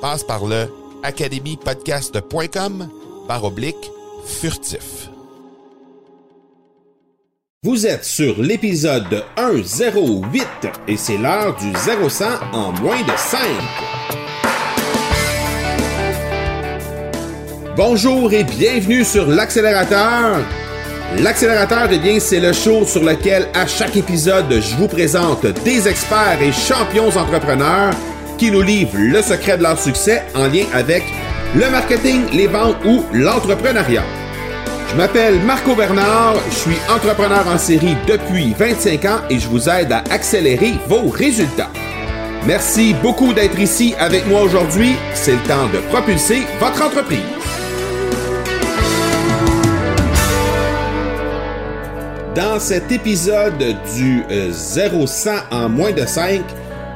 Passe par le academypodcast.com par oblique furtif. Vous êtes sur l'épisode 108 et c'est l'heure du 0100 en moins de 5. Bonjour et bienvenue sur l'accélérateur. L'accélérateur, eh bien, c'est le show sur lequel à chaque épisode, je vous présente des experts et champions entrepreneurs qui nous livrent le secret de leur succès en lien avec le marketing, les ventes ou l'entrepreneuriat. Je m'appelle Marco Bernard, je suis entrepreneur en série depuis 25 ans et je vous aide à accélérer vos résultats. Merci beaucoup d'être ici avec moi aujourd'hui. C'est le temps de propulser votre entreprise. Dans cet épisode du 0100 en moins de 5,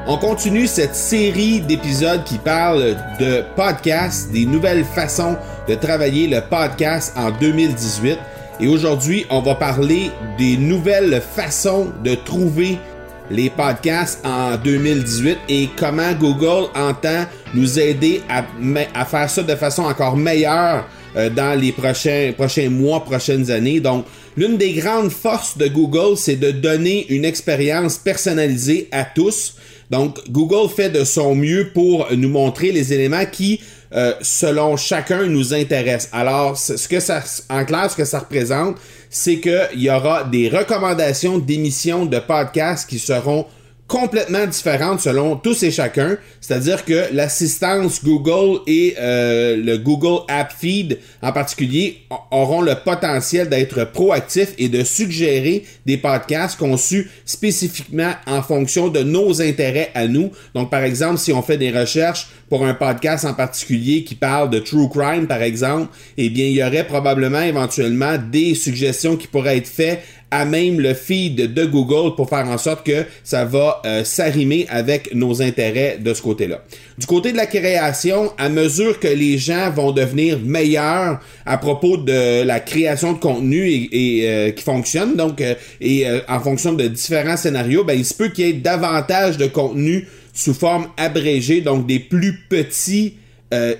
on continue cette série d'épisodes qui parlent de podcasts, des nouvelles façons de travailler le podcast en 2018. Et aujourd'hui, on va parler des nouvelles façons de trouver les podcasts en 2018 et comment Google entend nous aider à, faire ça de façon encore meilleure euh, dans les prochains, prochains mois, prochaines années. Donc, l'une des grandes forces de Google, c'est de donner une expérience personnalisée à tous. Donc, Google fait de son mieux pour nous montrer les éléments qui, euh, selon chacun, nous intéressent. Alors, ce que ça, en clair, ce que ça représente, c'est qu'il y aura des recommandations d'émissions de podcasts qui seront complètement différentes selon tous et chacun. C'est-à-dire que l'assistance Google et euh, le Google App Feed en particulier auront le potentiel d'être proactifs et de suggérer des podcasts conçus spécifiquement en fonction de nos intérêts à nous. Donc par exemple, si on fait des recherches pour un podcast en particulier qui parle de true crime par exemple, eh bien il y aurait probablement éventuellement des suggestions qui pourraient être faites à même le feed de Google pour faire en sorte que ça va euh, s'arrimer avec nos intérêts de ce côté-là. Du côté de la création, à mesure que les gens vont devenir meilleurs à propos de la création de contenu et, euh, qui fonctionne, donc euh, et en fonction de différents scénarios, ben, il se peut qu'il y ait davantage de contenu sous forme abrégée, donc des plus petits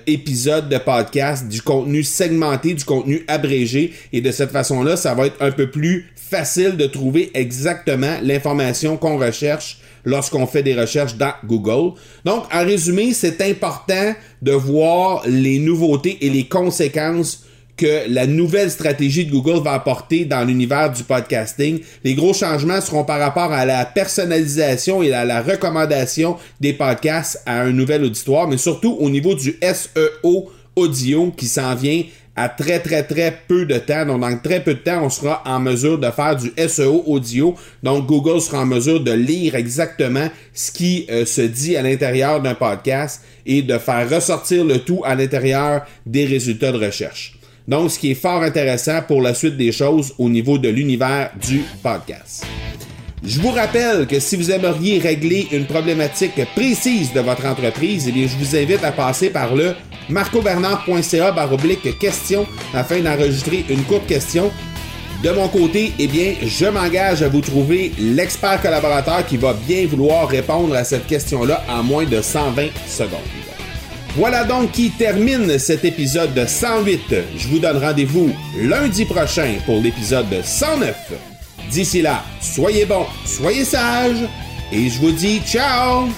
épisodes de podcast, du contenu segmenté, du contenu abrégé, et de cette façon-là, ça va être un peu plus facile de trouver exactement l'information qu'on recherche lorsqu'on fait des recherches dans Google. Donc, en résumé, c'est important de voir les nouveautés et les conséquences que la nouvelle stratégie de Google va apporter dans l'univers du podcasting. Les gros changements seront par rapport à la personnalisation et à la recommandation des podcasts à un nouvel auditoire, mais surtout au niveau du SEO audio qui s'en vient à très très très peu de temps. Donc dans très peu de temps, on sera en mesure de faire du SEO audio. Donc Google sera en mesure de lire exactement ce qui euh, se dit à l'intérieur d'un podcast et de faire ressortir le tout à l'intérieur des résultats de recherche. Donc ce qui est fort intéressant pour la suite des choses au niveau de l'univers du podcast. Je vous rappelle que si vous aimeriez régler une problématique précise de votre entreprise, eh je vous invite à passer par le marcobernard.ca baroblique question afin d'enregistrer une courte question. De mon côté, eh bien, je m'engage à vous trouver l'expert collaborateur qui va bien vouloir répondre à cette question-là en moins de 120 secondes. Voilà donc qui termine cet épisode de 108. Je vous donne rendez-vous lundi prochain pour l'épisode de 109. D'ici là, soyez bons, soyez sages, et je vous dis ciao